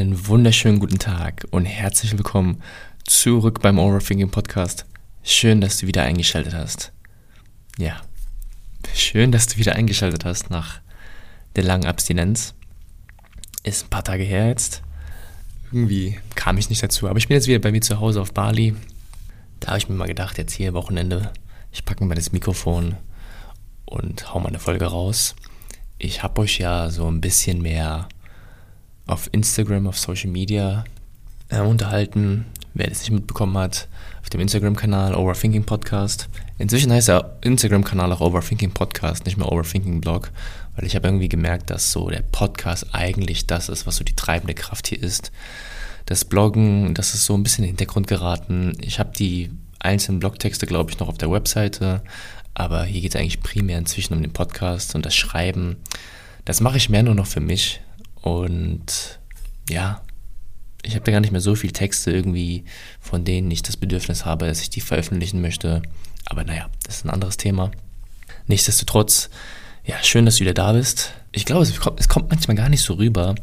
Einen wunderschönen guten Tag und herzlich willkommen zurück beim Overthinking Podcast. Schön, dass du wieder eingeschaltet hast. Ja, schön, dass du wieder eingeschaltet hast nach der langen Abstinenz. Ist ein paar Tage her jetzt. Irgendwie kam ich nicht dazu, aber ich bin jetzt wieder bei mir zu Hause auf Bali. Da habe ich mir mal gedacht, jetzt hier Wochenende, ich packe mal das Mikrofon und hau mal eine Folge raus. Ich habe euch ja so ein bisschen mehr auf Instagram, auf Social Media äh, unterhalten. Wer das nicht mitbekommen hat, auf dem Instagram-Kanal Overthinking Podcast. Inzwischen heißt der Instagram-Kanal auch Overthinking Podcast, nicht mehr Overthinking Blog, weil ich habe irgendwie gemerkt, dass so der Podcast eigentlich das ist, was so die treibende Kraft hier ist. Das Bloggen, das ist so ein bisschen in den Hintergrund geraten. Ich habe die einzelnen Blogtexte, glaube ich, noch auf der Webseite, aber hier geht es eigentlich primär inzwischen um den Podcast und das Schreiben. Das mache ich mehr nur noch für mich. Und ja, ich habe da gar nicht mehr so viele Texte irgendwie, von denen ich das Bedürfnis habe, dass ich die veröffentlichen möchte. Aber naja, das ist ein anderes Thema. Nichtsdestotrotz, ja, schön, dass du wieder da bist. Ich glaube, es kommt, es kommt manchmal gar nicht so rüber,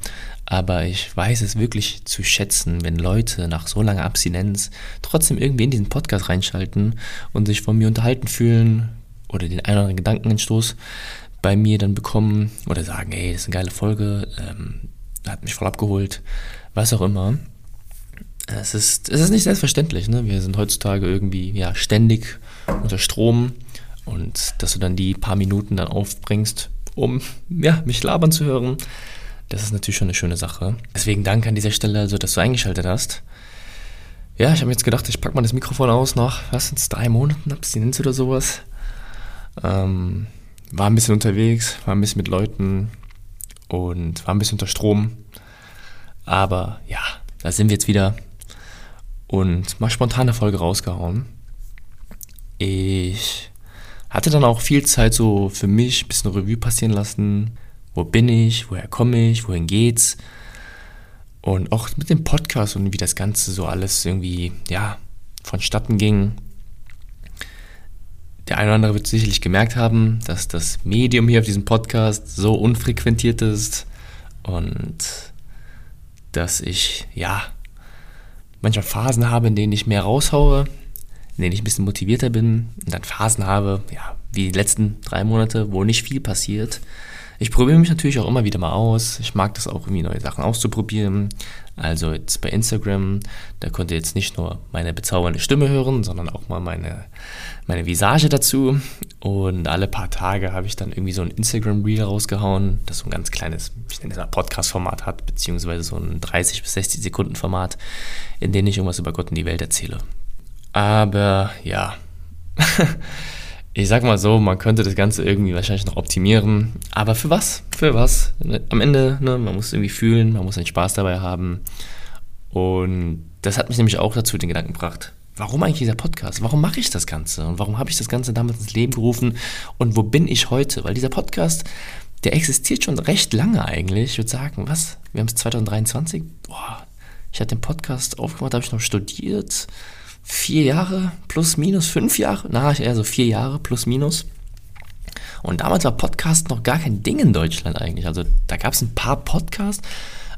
aber ich weiß es wirklich zu schätzen, wenn Leute nach so langer Abstinenz trotzdem irgendwie in diesen Podcast reinschalten und sich von mir unterhalten fühlen oder den einen oder anderen Gedankenentstoß bei mir dann bekommen oder sagen, ey, das ist eine geile Folge, ähm, hat mich voll abgeholt, was auch immer. Es ist, es ist nicht selbstverständlich, ne? Wir sind heutzutage irgendwie ja, ständig unter Strom und dass du dann die paar Minuten dann aufbringst, um ja, mich labern zu hören, das ist natürlich schon eine schöne Sache. Deswegen danke an dieser Stelle, also, dass du eingeschaltet hast. Ja, ich habe jetzt gedacht, ich packe mal das Mikrofon aus nach, was sind drei Monaten Abstinenz oder sowas. Ähm, war ein bisschen unterwegs, war ein bisschen mit Leuten und war ein bisschen unter Strom. Aber ja, da sind wir jetzt wieder und mal spontan eine Folge rausgehauen. Ich hatte dann auch viel Zeit so für mich, ein bisschen Revue passieren lassen. Wo bin ich? Woher komme ich? Wohin geht's? Und auch mit dem Podcast und wie das Ganze so alles irgendwie, ja, vonstatten ging. Der eine oder andere wird sicherlich gemerkt haben, dass das Medium hier auf diesem Podcast so unfrequentiert ist und dass ich, ja, manchmal Phasen habe, in denen ich mehr raushaue, in denen ich ein bisschen motivierter bin und dann Phasen habe, ja, wie die letzten drei Monate, wo nicht viel passiert. Ich probiere mich natürlich auch immer wieder mal aus. Ich mag das auch irgendwie neue Sachen auszuprobieren. Also jetzt bei Instagram, da könnt ihr jetzt nicht nur meine bezaubernde Stimme hören, sondern auch mal meine, meine Visage dazu. Und alle paar Tage habe ich dann irgendwie so ein Instagram-Reel rausgehauen, das so ein ganz kleines, ich nenne das mal Podcast-Format hat, beziehungsweise so ein 30 bis 60 Sekunden Format, in dem ich irgendwas über Gott und die Welt erzähle. Aber ja, ich sag mal so, man könnte das Ganze irgendwie wahrscheinlich noch optimieren. Aber für was? Für was? Am Ende, ne, man muss irgendwie fühlen, man muss einen Spaß dabei haben. Und das hat mich nämlich auch dazu den Gedanken gebracht. Warum eigentlich dieser Podcast? Warum mache ich das Ganze? Und warum habe ich das Ganze damals ins Leben gerufen? Und wo bin ich heute? Weil dieser Podcast, der existiert schon recht lange eigentlich. Ich würde sagen, was? Wir haben es 2023? Boah, ich hatte den Podcast aufgemacht, habe ich noch studiert vier Jahre plus minus, fünf Jahre, na, eher so vier Jahre plus minus. Und damals war Podcast noch gar kein Ding in Deutschland eigentlich. Also da gab es ein paar Podcasts,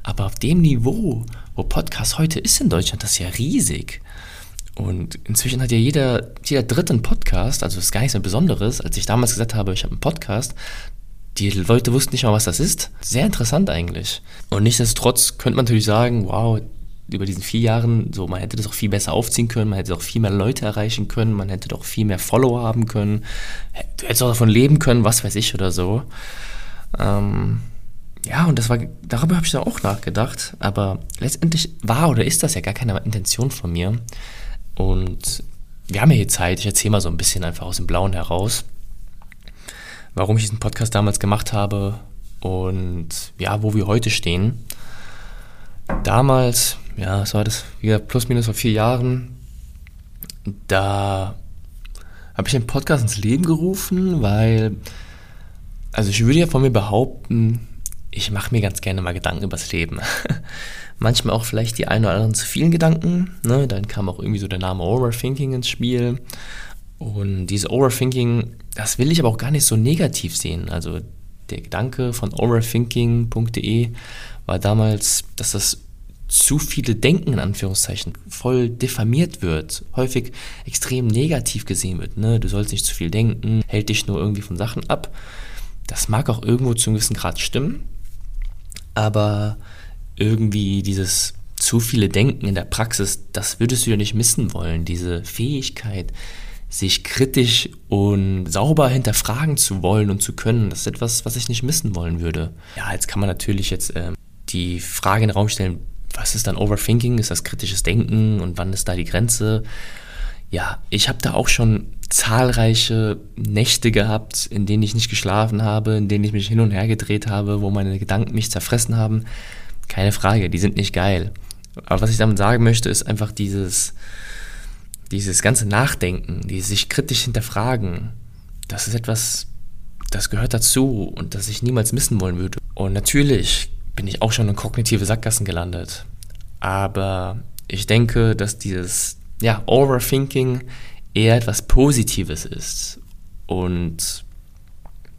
aber auf dem Niveau, wo Podcast heute ist in Deutschland, das ist ja riesig. Und inzwischen hat ja jeder, jeder dritte einen Podcast, also ist gar nichts mehr Besonderes. Als ich damals gesagt habe, ich habe einen Podcast, die Leute wussten nicht mal, was das ist. Sehr interessant eigentlich. Und nichtsdestotrotz könnte man natürlich sagen, wow, über diesen vier Jahren, so man hätte das auch viel besser aufziehen können, man hätte auch viel mehr Leute erreichen können, man hätte doch viel mehr Follower haben können, du hättest auch davon leben können, was weiß ich oder so. Ähm, ja, und das war, darüber habe ich dann auch nachgedacht, aber letztendlich war oder ist das ja gar keine Intention von mir. Und wir haben ja hier Zeit, ich erzähle mal so ein bisschen einfach aus dem Blauen heraus, warum ich diesen Podcast damals gemacht habe und ja, wo wir heute stehen. Damals ja, was war das? Wieder plus minus vor vier Jahren. Da habe ich den Podcast ins Leben gerufen, weil, also ich würde ja von mir behaupten, ich mache mir ganz gerne mal Gedanken übers Leben. Manchmal auch vielleicht die ein oder anderen zu vielen Gedanken. Ne? Dann kam auch irgendwie so der Name Overthinking ins Spiel. Und dieses Overthinking, das will ich aber auch gar nicht so negativ sehen. Also der Gedanke von overthinking.de war damals, dass das zu viele Denken in Anführungszeichen voll diffamiert wird, häufig extrem negativ gesehen wird. Ne? Du sollst nicht zu viel denken, hält dich nur irgendwie von Sachen ab. Das mag auch irgendwo zu einem gewissen Grad stimmen, aber irgendwie dieses zu viele Denken in der Praxis, das würdest du ja nicht missen wollen. Diese Fähigkeit, sich kritisch und sauber hinterfragen zu wollen und zu können, das ist etwas, was ich nicht missen wollen würde. Ja, jetzt kann man natürlich jetzt äh, die Frage in den Raum stellen, was ist dann Overthinking? Ist das kritisches Denken und wann ist da die Grenze? Ja, ich habe da auch schon zahlreiche Nächte gehabt, in denen ich nicht geschlafen habe, in denen ich mich hin und her gedreht habe, wo meine Gedanken mich zerfressen haben. Keine Frage, die sind nicht geil. Aber was ich damit sagen möchte, ist einfach dieses, dieses ganze Nachdenken, dieses sich kritisch hinterfragen. Das ist etwas, das gehört dazu und das ich niemals missen wollen würde. Und natürlich bin ich auch schon in kognitive Sackgassen gelandet. Aber ich denke, dass dieses ja, Overthinking eher etwas Positives ist und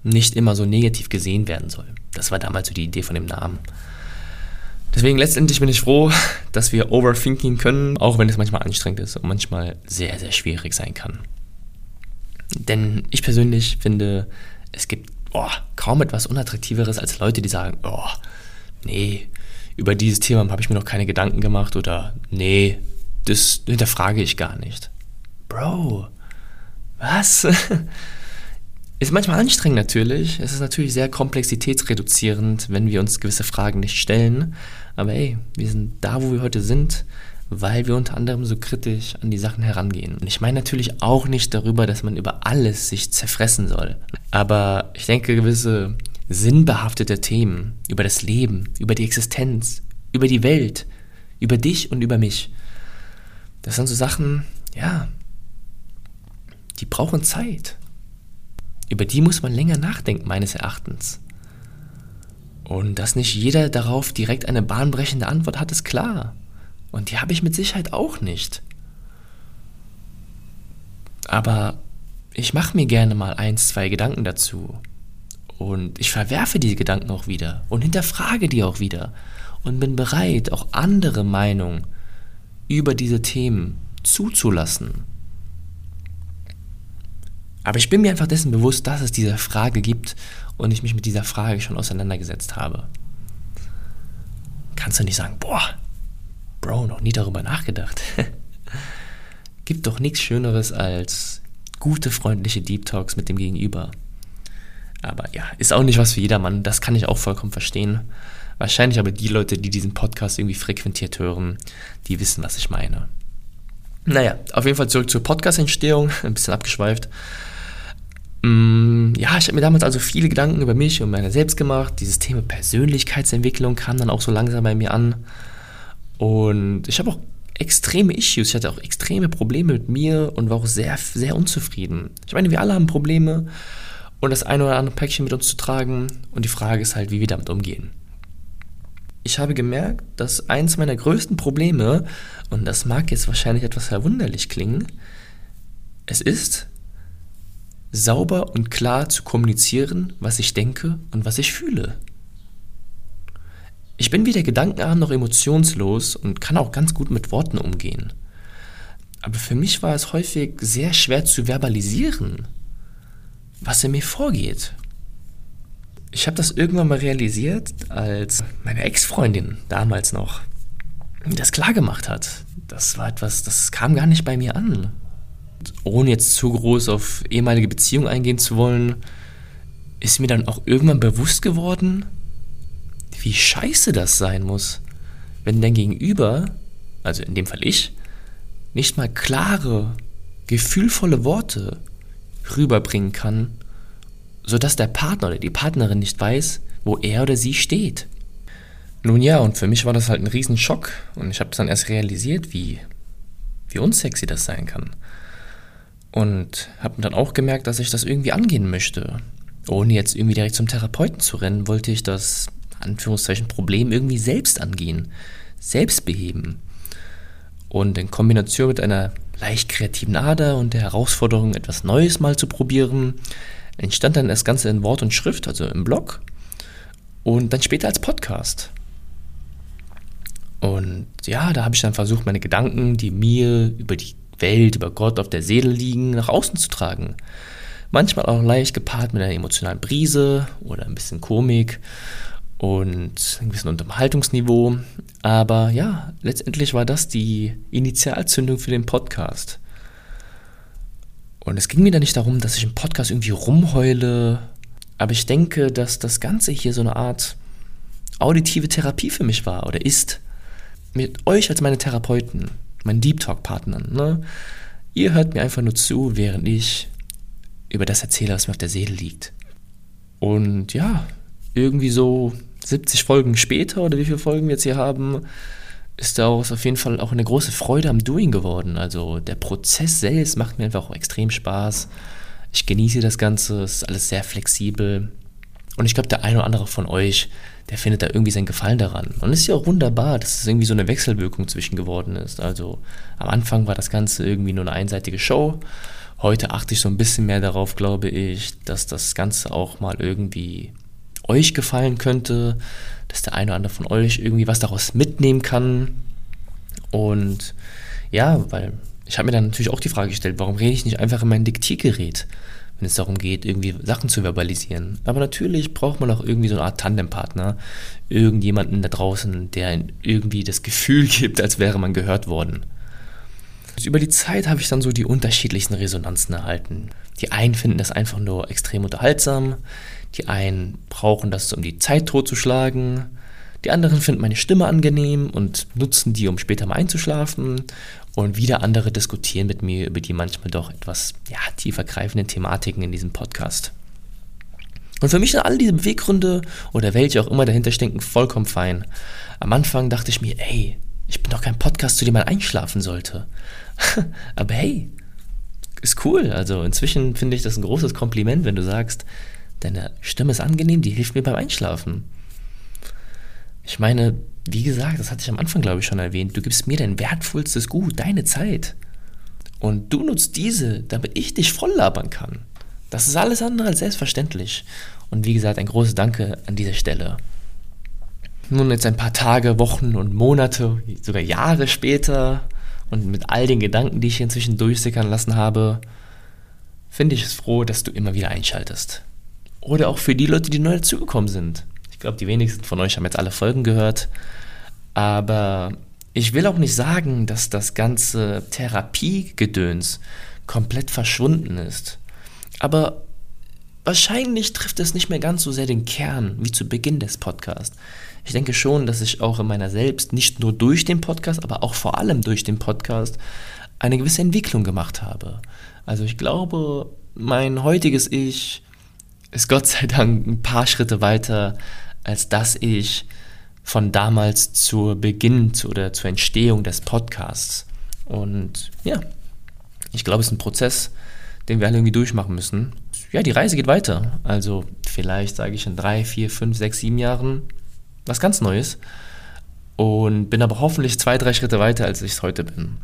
nicht immer so negativ gesehen werden soll. Das war damals so die Idee von dem Namen. Deswegen letztendlich bin ich froh, dass wir Overthinking können, auch wenn es manchmal anstrengend ist und manchmal sehr, sehr schwierig sein kann. Denn ich persönlich finde, es gibt oh, kaum etwas Unattraktiveres als Leute, die sagen, oh, nee, über dieses Thema habe ich mir noch keine Gedanken gemacht oder nee, das hinterfrage ich gar nicht. Bro, was? Ist manchmal anstrengend natürlich. Es ist natürlich sehr komplexitätsreduzierend, wenn wir uns gewisse Fragen nicht stellen. Aber ey, wir sind da, wo wir heute sind, weil wir unter anderem so kritisch an die Sachen herangehen. Und ich meine natürlich auch nicht darüber, dass man über alles sich zerfressen soll. Aber ich denke, gewisse sinnbehaftete Themen über das Leben, über die Existenz, über die Welt, über dich und über mich. Das sind so Sachen, ja, die brauchen Zeit. Über die muss man länger nachdenken, meines Erachtens. Und dass nicht jeder darauf direkt eine bahnbrechende Antwort hat, ist klar. Und die habe ich mit Sicherheit auch nicht. Aber ich mache mir gerne mal ein, zwei Gedanken dazu. Und ich verwerfe diese Gedanken auch wieder und hinterfrage die auch wieder und bin bereit, auch andere Meinungen über diese Themen zuzulassen. Aber ich bin mir einfach dessen bewusst, dass es diese Frage gibt und ich mich mit dieser Frage schon auseinandergesetzt habe. Kannst du nicht sagen, boah, Bro, noch nie darüber nachgedacht. gibt doch nichts Schöneres als gute, freundliche Deep Talks mit dem Gegenüber. Aber ja, ist auch nicht was für jedermann. Das kann ich auch vollkommen verstehen. Wahrscheinlich aber die Leute, die diesen Podcast irgendwie frequentiert hören, die wissen, was ich meine. Naja, auf jeden Fall zurück zur Podcast-Entstehung. Ein bisschen abgeschweift. Mm, ja, ich habe mir damals also viele Gedanken über mich und meine selbst gemacht. Dieses Thema Persönlichkeitsentwicklung kam dann auch so langsam bei mir an. Und ich habe auch extreme Issues. Ich hatte auch extreme Probleme mit mir und war auch sehr, sehr unzufrieden. Ich meine, wir alle haben Probleme und das eine oder andere Päckchen mit uns zu tragen. Und die Frage ist halt, wie wir damit umgehen. Ich habe gemerkt, dass eins meiner größten Probleme, und das mag jetzt wahrscheinlich etwas verwunderlich klingen, es ist, sauber und klar zu kommunizieren, was ich denke und was ich fühle. Ich bin weder gedankenarm noch emotionslos und kann auch ganz gut mit Worten umgehen. Aber für mich war es häufig sehr schwer zu verbalisieren, was in mir vorgeht. Ich habe das irgendwann mal realisiert, als meine Ex-Freundin damals noch das klargemacht hat. Das war etwas, das kam gar nicht bei mir an. Ohne jetzt zu groß auf ehemalige Beziehungen eingehen zu wollen, ist mir dann auch irgendwann bewusst geworden, wie scheiße das sein muss, wenn dein Gegenüber, also in dem Fall ich, nicht mal klare, gefühlvolle Worte rüberbringen kann, sodass der Partner oder die Partnerin nicht weiß, wo er oder sie steht. Nun ja, und für mich war das halt ein Riesenschock und ich habe dann erst realisiert, wie, wie unsexy das sein kann. Und habe dann auch gemerkt, dass ich das irgendwie angehen möchte. Ohne jetzt irgendwie direkt zum Therapeuten zu rennen, wollte ich das, Anführungszeichen, Problem irgendwie selbst angehen, selbst beheben. Und in Kombination mit einer leicht kreativen Ader und der Herausforderung, etwas Neues mal zu probieren, entstand dann das Ganze in Wort und Schrift, also im Blog und dann später als Podcast. Und ja, da habe ich dann versucht, meine Gedanken, die mir über die Welt, über Gott auf der Seele liegen, nach außen zu tragen. Manchmal auch leicht gepaart mit einer emotionalen Brise oder ein bisschen Komik und ein bisschen Unterhaltungsniveau. Aber ja, letztendlich war das die Initialzündung für den Podcast. Und es ging mir da nicht darum, dass ich im Podcast irgendwie rumheule, aber ich denke, dass das Ganze hier so eine Art auditive Therapie für mich war oder ist. Mit euch als meine Therapeuten, meinen Deep Talk-Partnern. Ne? Ihr hört mir einfach nur zu, während ich über das erzähle, was mir auf der Seele liegt. Und ja, irgendwie so 70 Folgen später oder wie viele Folgen wir jetzt hier haben, ist daraus auf jeden Fall auch eine große Freude am Doing geworden. Also der Prozess selbst macht mir einfach auch extrem Spaß. Ich genieße das Ganze, es ist alles sehr flexibel. Und ich glaube, der eine oder andere von euch, der findet da irgendwie seinen Gefallen daran. Und es ist ja auch wunderbar, dass es irgendwie so eine Wechselwirkung zwischen geworden ist. Also am Anfang war das Ganze irgendwie nur eine einseitige Show. Heute achte ich so ein bisschen mehr darauf, glaube ich, dass das Ganze auch mal irgendwie euch gefallen könnte, dass der eine oder andere von euch irgendwie was daraus mitnehmen kann. Und ja, weil ich habe mir dann natürlich auch die Frage gestellt, warum rede ich nicht einfach in mein Diktiergerät, wenn es darum geht, irgendwie Sachen zu verbalisieren. Aber natürlich braucht man auch irgendwie so eine Art Tandempartner, irgendjemanden da draußen, der irgendwie das Gefühl gibt, als wäre man gehört worden. Also über die Zeit habe ich dann so die unterschiedlichsten Resonanzen erhalten. Die einen finden das einfach nur extrem unterhaltsam, die einen brauchen das, um die Zeit totzuschlagen. Die anderen finden meine Stimme angenehm und nutzen die, um später mal einzuschlafen. Und wieder andere diskutieren mit mir über die manchmal doch etwas ja, tiefergreifenden Thematiken in diesem Podcast. Und für mich sind all diese Beweggründe oder welche auch immer dahinter stecken vollkommen fein. Am Anfang dachte ich mir, ey, ich bin doch kein Podcast, zu dem man einschlafen sollte. Aber hey, ist cool. Also inzwischen finde ich das ein großes Kompliment, wenn du sagst, Deine Stimme ist angenehm, die hilft mir beim Einschlafen. Ich meine, wie gesagt, das hatte ich am Anfang, glaube ich, schon erwähnt, du gibst mir dein wertvollstes Gut, deine Zeit. Und du nutzt diese, damit ich dich voll labern kann. Das ist alles andere als selbstverständlich. Und wie gesagt, ein großes Danke an dieser Stelle. Nun jetzt ein paar Tage, Wochen und Monate, sogar Jahre später und mit all den Gedanken, die ich inzwischen durchsickern lassen habe, finde ich es froh, dass du immer wieder einschaltest. Oder auch für die Leute, die neu dazugekommen sind. Ich glaube, die wenigsten von euch haben jetzt alle Folgen gehört. Aber ich will auch nicht sagen, dass das ganze Therapiegedöns komplett verschwunden ist. Aber wahrscheinlich trifft es nicht mehr ganz so sehr den Kern wie zu Beginn des Podcasts. Ich denke schon, dass ich auch in meiner selbst nicht nur durch den Podcast, aber auch vor allem durch den Podcast eine gewisse Entwicklung gemacht habe. Also ich glaube, mein heutiges Ich ist Gott sei Dank ein paar Schritte weiter, als dass ich von damals zur Beginn zu, oder zur Entstehung des Podcasts. Und ja, ich glaube, es ist ein Prozess, den wir alle irgendwie durchmachen müssen. Ja, die Reise geht weiter. Also vielleicht sage ich in drei, vier, fünf, sechs, sieben Jahren was ganz Neues. Und bin aber hoffentlich zwei, drei Schritte weiter, als ich es heute bin.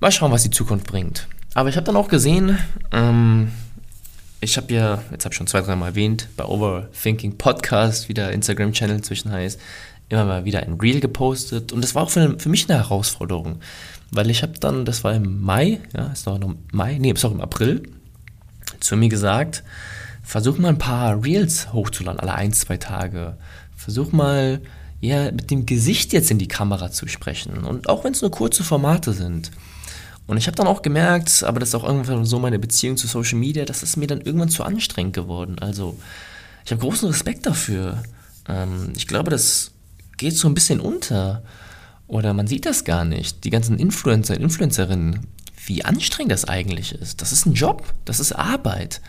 Mal schauen, was die Zukunft bringt. Aber ich habe dann auch gesehen, ähm, ich habe ja, jetzt habe ich schon zwei, dreimal erwähnt, bei Overthinking Podcast, wie der Instagram-Channel inzwischen heißt, immer mal wieder ein Reel gepostet. Und das war auch für, für mich eine Herausforderung, weil ich habe dann, das war im Mai, ja, ist noch im Mai, nee, ist auch im April, zu mir gesagt, versuch mal ein paar Reels hochzuladen, alle ein, zwei Tage. Versuch mal, ja, mit dem Gesicht jetzt in die Kamera zu sprechen. Und auch wenn es nur kurze Formate sind. Und ich habe dann auch gemerkt, aber das ist auch irgendwann so meine Beziehung zu Social Media, das ist mir dann irgendwann zu anstrengend geworden. Also ich habe großen Respekt dafür. Ähm, ich glaube, das geht so ein bisschen unter. Oder man sieht das gar nicht. Die ganzen Influencer, Influencerinnen, wie anstrengend das eigentlich ist. Das ist ein Job, das ist Arbeit.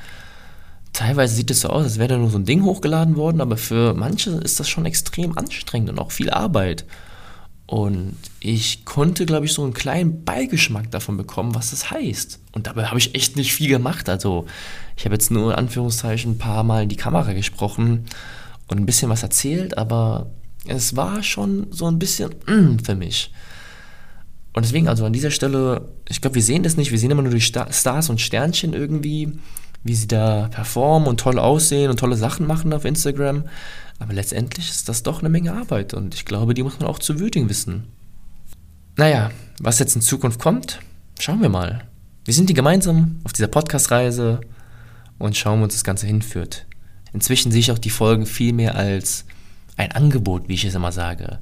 Teilweise sieht es so aus, als wäre da nur so ein Ding hochgeladen worden, aber für manche ist das schon extrem anstrengend und auch viel Arbeit. Und ich konnte, glaube ich, so einen kleinen Beigeschmack davon bekommen, was das heißt. Und dabei habe ich echt nicht viel gemacht. Also ich habe jetzt nur in Anführungszeichen ein paar Mal in die Kamera gesprochen und ein bisschen was erzählt, aber es war schon so ein bisschen mm, für mich. Und deswegen, also an dieser Stelle, ich glaube, wir sehen das nicht, wir sehen immer nur die Stars und Sternchen irgendwie, wie sie da performen und toll aussehen und tolle Sachen machen auf Instagram. Aber letztendlich ist das doch eine Menge Arbeit und ich glaube, die muss man auch zu würdigen wissen. Naja, was jetzt in Zukunft kommt, schauen wir mal. Wir sind hier gemeinsam auf dieser Podcast-Reise und schauen, wo uns das Ganze hinführt. Inzwischen sehe ich auch die Folgen viel mehr als ein Angebot, wie ich es immer sage.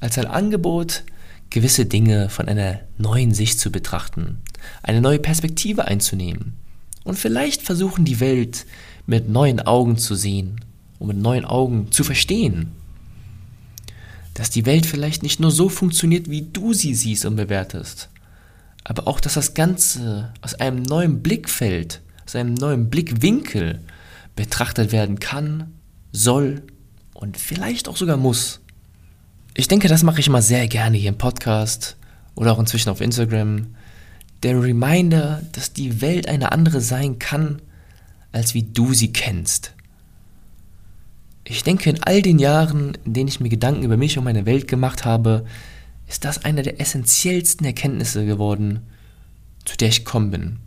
Als ein Angebot, gewisse Dinge von einer neuen Sicht zu betrachten, eine neue Perspektive einzunehmen und vielleicht versuchen, die Welt mit neuen Augen zu sehen und mit neuen Augen zu verstehen. Dass die Welt vielleicht nicht nur so funktioniert, wie du sie siehst und bewertest, aber auch, dass das Ganze aus einem neuen Blickfeld, aus einem neuen Blickwinkel betrachtet werden kann, soll und vielleicht auch sogar muss. Ich denke, das mache ich immer sehr gerne hier im Podcast oder auch inzwischen auf Instagram. Der Reminder, dass die Welt eine andere sein kann, als wie du sie kennst. Ich denke, in all den Jahren, in denen ich mir Gedanken über mich und meine Welt gemacht habe, ist das eine der essentiellsten Erkenntnisse geworden, zu der ich gekommen bin.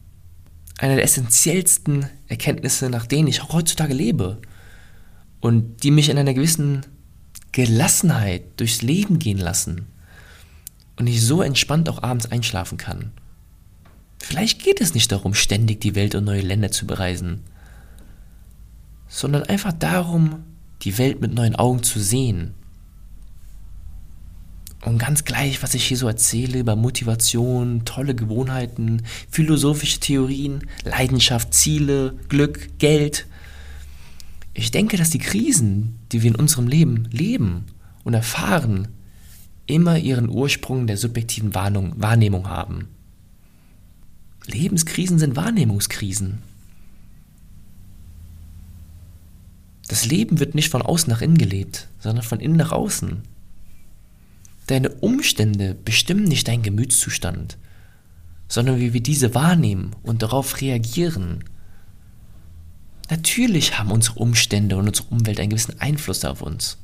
Eine der essentiellsten Erkenntnisse, nach denen ich auch heutzutage lebe und die mich in einer gewissen Gelassenheit durchs Leben gehen lassen und ich so entspannt auch abends einschlafen kann. Vielleicht geht es nicht darum, ständig die Welt und neue Länder zu bereisen, sondern einfach darum, die Welt mit neuen Augen zu sehen. Und ganz gleich, was ich hier so erzähle über Motivation, tolle Gewohnheiten, philosophische Theorien, Leidenschaft, Ziele, Glück, Geld, ich denke, dass die Krisen, die wir in unserem Leben leben und erfahren, immer ihren Ursprung der subjektiven Wahrnehmung haben. Lebenskrisen sind Wahrnehmungskrisen. Das Leben wird nicht von außen nach innen gelebt, sondern von innen nach außen. Deine Umstände bestimmen nicht deinen Gemütszustand, sondern wie wir diese wahrnehmen und darauf reagieren. Natürlich haben unsere Umstände und unsere Umwelt einen gewissen Einfluss auf uns.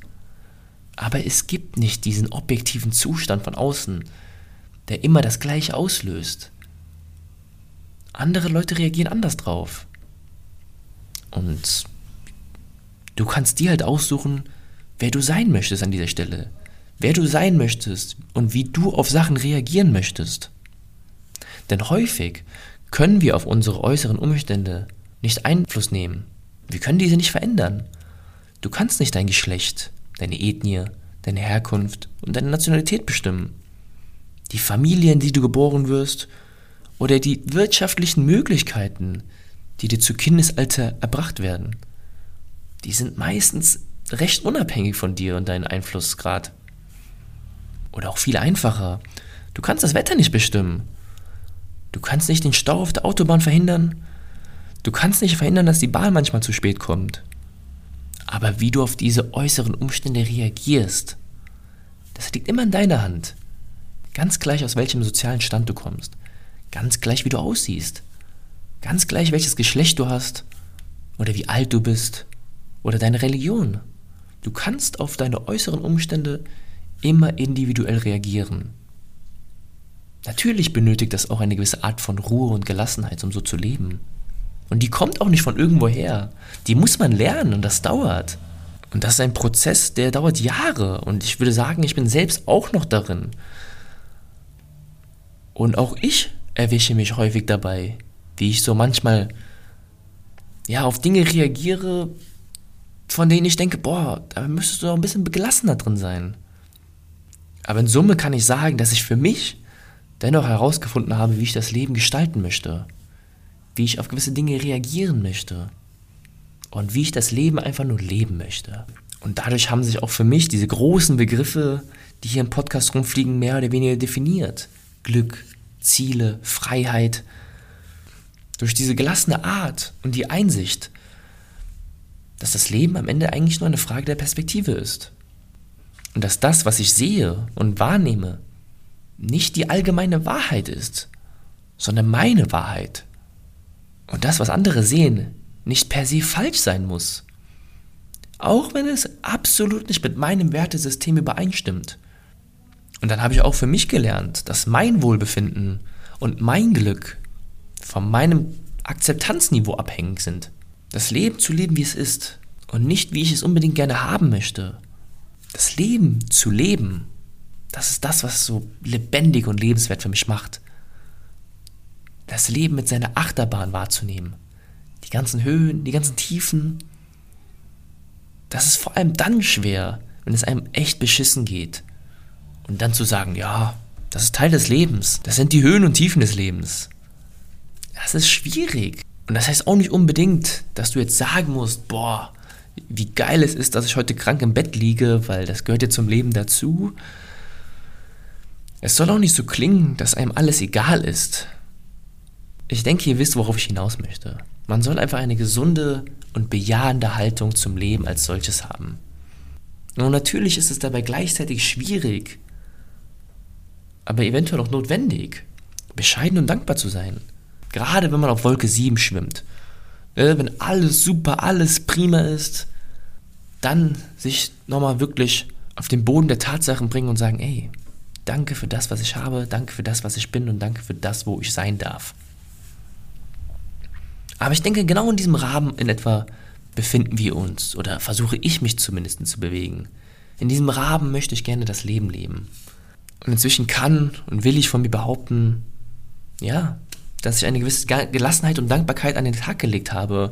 Aber es gibt nicht diesen objektiven Zustand von außen, der immer das Gleiche auslöst. Andere Leute reagieren anders drauf. Und du kannst dir halt aussuchen, wer du sein möchtest an dieser Stelle. Wer du sein möchtest und wie du auf Sachen reagieren möchtest. Denn häufig können wir auf unsere äußeren Umstände nicht Einfluss nehmen. Wir können diese nicht verändern. Du kannst nicht dein Geschlecht, deine Ethnie, deine Herkunft und deine Nationalität bestimmen. Die Familie, in die du geboren wirst oder die wirtschaftlichen Möglichkeiten, die dir zu Kindesalter erbracht werden, die sind meistens recht unabhängig von dir und deinem Einflussgrad. Oder auch viel einfacher. Du kannst das Wetter nicht bestimmen. Du kannst nicht den Stau auf der Autobahn verhindern Du kannst nicht verhindern, dass die Bahn manchmal zu spät kommt. Aber wie du auf diese äußeren Umstände reagierst, das liegt immer in deiner Hand. Ganz gleich aus welchem sozialen Stand du kommst. Ganz gleich wie du aussiehst. Ganz gleich welches Geschlecht du hast. Oder wie alt du bist. Oder deine Religion. Du kannst auf deine äußeren Umstände immer individuell reagieren. Natürlich benötigt das auch eine gewisse Art von Ruhe und Gelassenheit, um so zu leben. Und die kommt auch nicht von irgendwoher. Die muss man lernen und das dauert. Und das ist ein Prozess, der dauert Jahre. Und ich würde sagen, ich bin selbst auch noch darin. Und auch ich erwische mich häufig dabei, wie ich so manchmal ja, auf Dinge reagiere, von denen ich denke, boah, da müsstest du auch ein bisschen gelassener drin sein. Aber in Summe kann ich sagen, dass ich für mich dennoch herausgefunden habe, wie ich das Leben gestalten möchte wie ich auf gewisse Dinge reagieren möchte und wie ich das Leben einfach nur leben möchte. Und dadurch haben sich auch für mich diese großen Begriffe, die hier im Podcast rumfliegen, mehr oder weniger definiert. Glück, Ziele, Freiheit. Durch diese gelassene Art und die Einsicht, dass das Leben am Ende eigentlich nur eine Frage der Perspektive ist. Und dass das, was ich sehe und wahrnehme, nicht die allgemeine Wahrheit ist, sondern meine Wahrheit. Und das, was andere sehen, nicht per se falsch sein muss. Auch wenn es absolut nicht mit meinem Wertesystem übereinstimmt. Und dann habe ich auch für mich gelernt, dass mein Wohlbefinden und mein Glück von meinem Akzeptanzniveau abhängig sind. Das Leben zu leben, wie es ist und nicht, wie ich es unbedingt gerne haben möchte. Das Leben zu leben, das ist das, was es so lebendig und lebenswert für mich macht. Das Leben mit seiner Achterbahn wahrzunehmen. Die ganzen Höhen, die ganzen Tiefen. Das ist vor allem dann schwer, wenn es einem echt beschissen geht. Und dann zu sagen, ja, das ist Teil des Lebens. Das sind die Höhen und Tiefen des Lebens. Das ist schwierig. Und das heißt auch nicht unbedingt, dass du jetzt sagen musst, boah, wie geil es ist, dass ich heute krank im Bett liege, weil das gehört ja zum Leben dazu. Es soll auch nicht so klingen, dass einem alles egal ist. Ich denke, ihr wisst, worauf ich hinaus möchte. Man soll einfach eine gesunde und bejahende Haltung zum Leben als solches haben. Und natürlich ist es dabei gleichzeitig schwierig, aber eventuell auch notwendig, bescheiden und dankbar zu sein. Gerade wenn man auf Wolke 7 schwimmt. Äh, wenn alles super, alles prima ist, dann sich nochmal wirklich auf den Boden der Tatsachen bringen und sagen, ey, danke für das, was ich habe, danke für das, was ich bin und danke für das, wo ich sein darf. Aber ich denke, genau in diesem Rahmen in etwa befinden wir uns oder versuche ich mich zumindest zu bewegen. In diesem Rahmen möchte ich gerne das Leben leben. Und inzwischen kann und will ich von mir behaupten, ja, dass ich eine gewisse Gelassenheit und Dankbarkeit an den Tag gelegt habe.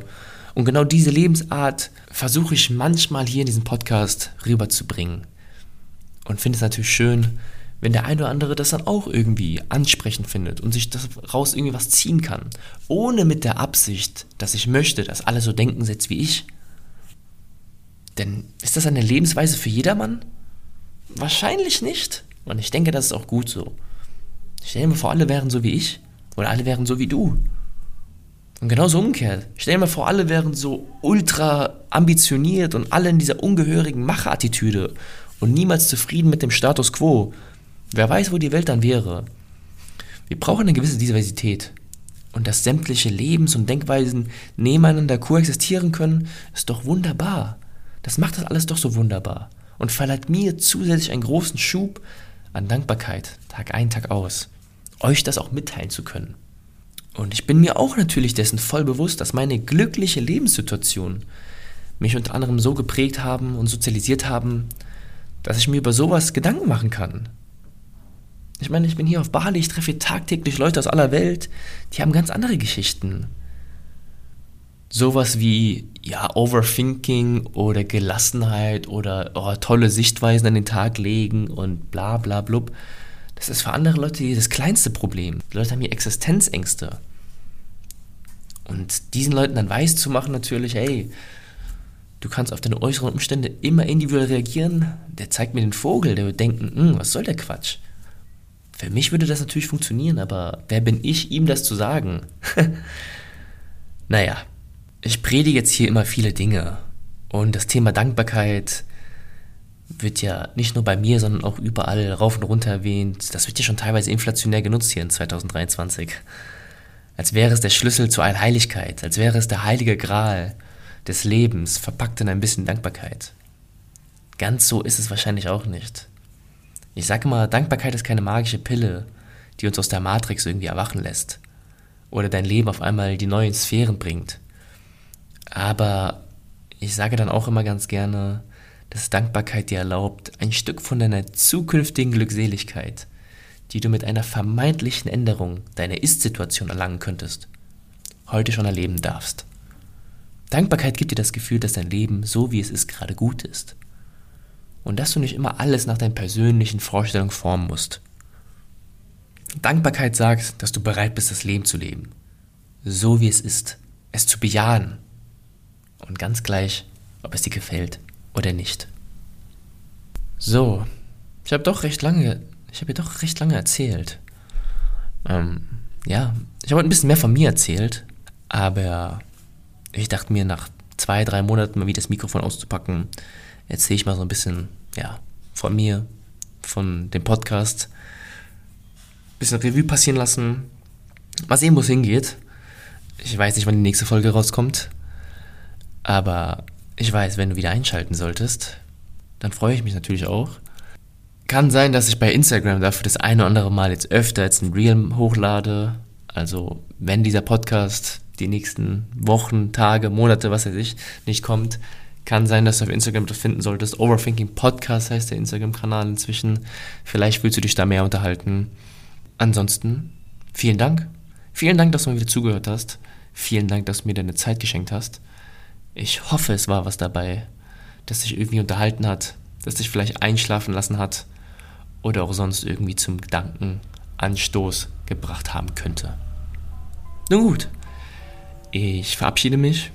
Und genau diese Lebensart versuche ich manchmal hier in diesem Podcast rüberzubringen. Und finde es natürlich schön, wenn der eine oder andere das dann auch irgendwie ansprechend findet und sich daraus irgendwie was ziehen kann. Ohne mit der Absicht, dass ich möchte, dass alle so denken setzt wie ich. Denn ist das eine Lebensweise für jedermann? Wahrscheinlich nicht. Und ich denke, das ist auch gut so. Stell mir vor, alle wären so wie ich. Oder alle wären so wie du. Und genauso umgekehrt. Stell mir vor, alle wären so ultra ambitioniert und alle in dieser ungehörigen Macherattitüde und niemals zufrieden mit dem Status quo. Wer weiß, wo die Welt dann wäre. Wir brauchen eine gewisse Diversität. Und dass sämtliche Lebens- und Denkweisen nebeneinander koexistieren können, ist doch wunderbar. Das macht das alles doch so wunderbar und verleiht mir zusätzlich einen großen Schub an Dankbarkeit, Tag ein, Tag aus, euch das auch mitteilen zu können. Und ich bin mir auch natürlich dessen voll bewusst, dass meine glückliche Lebenssituation mich unter anderem so geprägt haben und sozialisiert haben, dass ich mir über sowas Gedanken machen kann. Ich meine, ich bin hier auf Bali, ich treffe tagtäglich Leute aus aller Welt, die haben ganz andere Geschichten. Sowas wie, ja, Overthinking oder Gelassenheit oder oh, tolle Sichtweisen an den Tag legen und bla bla blub. Das ist für andere Leute das kleinste Problem. Die Leute haben hier Existenzängste. Und diesen Leuten dann weiß zu machen natürlich, hey, du kannst auf deine äußeren Umstände immer individuell reagieren, der zeigt mir den Vogel, der wird denken, hm, was soll der Quatsch? Für mich würde das natürlich funktionieren, aber wer bin ich, ihm das zu sagen? naja, ich predige jetzt hier immer viele Dinge. Und das Thema Dankbarkeit wird ja nicht nur bei mir, sondern auch überall rauf und runter erwähnt. Das wird ja schon teilweise inflationär genutzt hier in 2023. Als wäre es der Schlüssel zur Allheiligkeit, als wäre es der heilige Gral des Lebens, verpackt in ein bisschen Dankbarkeit. Ganz so ist es wahrscheinlich auch nicht. Ich sage mal, Dankbarkeit ist keine magische Pille, die uns aus der Matrix irgendwie erwachen lässt. Oder dein Leben auf einmal die neuen Sphären bringt. Aber ich sage dann auch immer ganz gerne, dass Dankbarkeit dir erlaubt, ein Stück von deiner zukünftigen Glückseligkeit, die du mit einer vermeintlichen Änderung deiner Ist-Situation erlangen könntest, heute schon erleben darfst. Dankbarkeit gibt dir das Gefühl, dass dein Leben so wie es ist gerade gut ist und dass du nicht immer alles nach deinen persönlichen Vorstellungen formen musst. Dankbarkeit sagt, dass du bereit bist, das Leben zu leben, so wie es ist, es zu bejahen und ganz gleich, ob es dir gefällt oder nicht. So, ich habe doch recht lange, ich habe doch recht lange erzählt. Ähm, ja, ich habe ein bisschen mehr von mir erzählt, aber ich dachte mir nach zwei, drei Monaten mal wieder das Mikrofon auszupacken, erzähle ich mal so ein bisschen, ja, von mir, von dem Podcast. Bisschen Revue passieren lassen. Mal sehen, wo es hingeht. Ich weiß nicht, wann die nächste Folge rauskommt. Aber ich weiß, wenn du wieder einschalten solltest, dann freue ich mich natürlich auch. Kann sein, dass ich bei Instagram dafür das eine oder andere Mal jetzt öfter als ein Reel hochlade. Also, wenn dieser Podcast die nächsten Wochen, Tage, Monate, was weiß ich, nicht kommt, kann sein, dass du auf Instagram das finden solltest. Overthinking Podcast heißt der Instagram-Kanal inzwischen. Vielleicht willst du dich da mehr unterhalten. Ansonsten, vielen Dank. Vielen Dank, dass du mir wieder zugehört hast. Vielen Dank, dass du mir deine Zeit geschenkt hast. Ich hoffe, es war was dabei, das dich irgendwie unterhalten hat, das dich vielleicht einschlafen lassen hat oder auch sonst irgendwie zum Gedankenanstoß gebracht haben könnte. Nun gut, ich verabschiede mich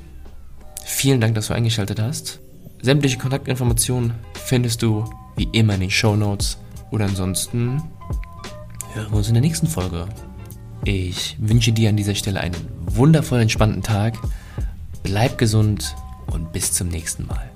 Vielen Dank, dass du eingeschaltet hast. Sämtliche Kontaktinformationen findest du wie immer in den Show Notes. Oder ansonsten hören wir uns in der nächsten Folge. Ich wünsche dir an dieser Stelle einen wundervoll entspannten Tag. Bleib gesund und bis zum nächsten Mal.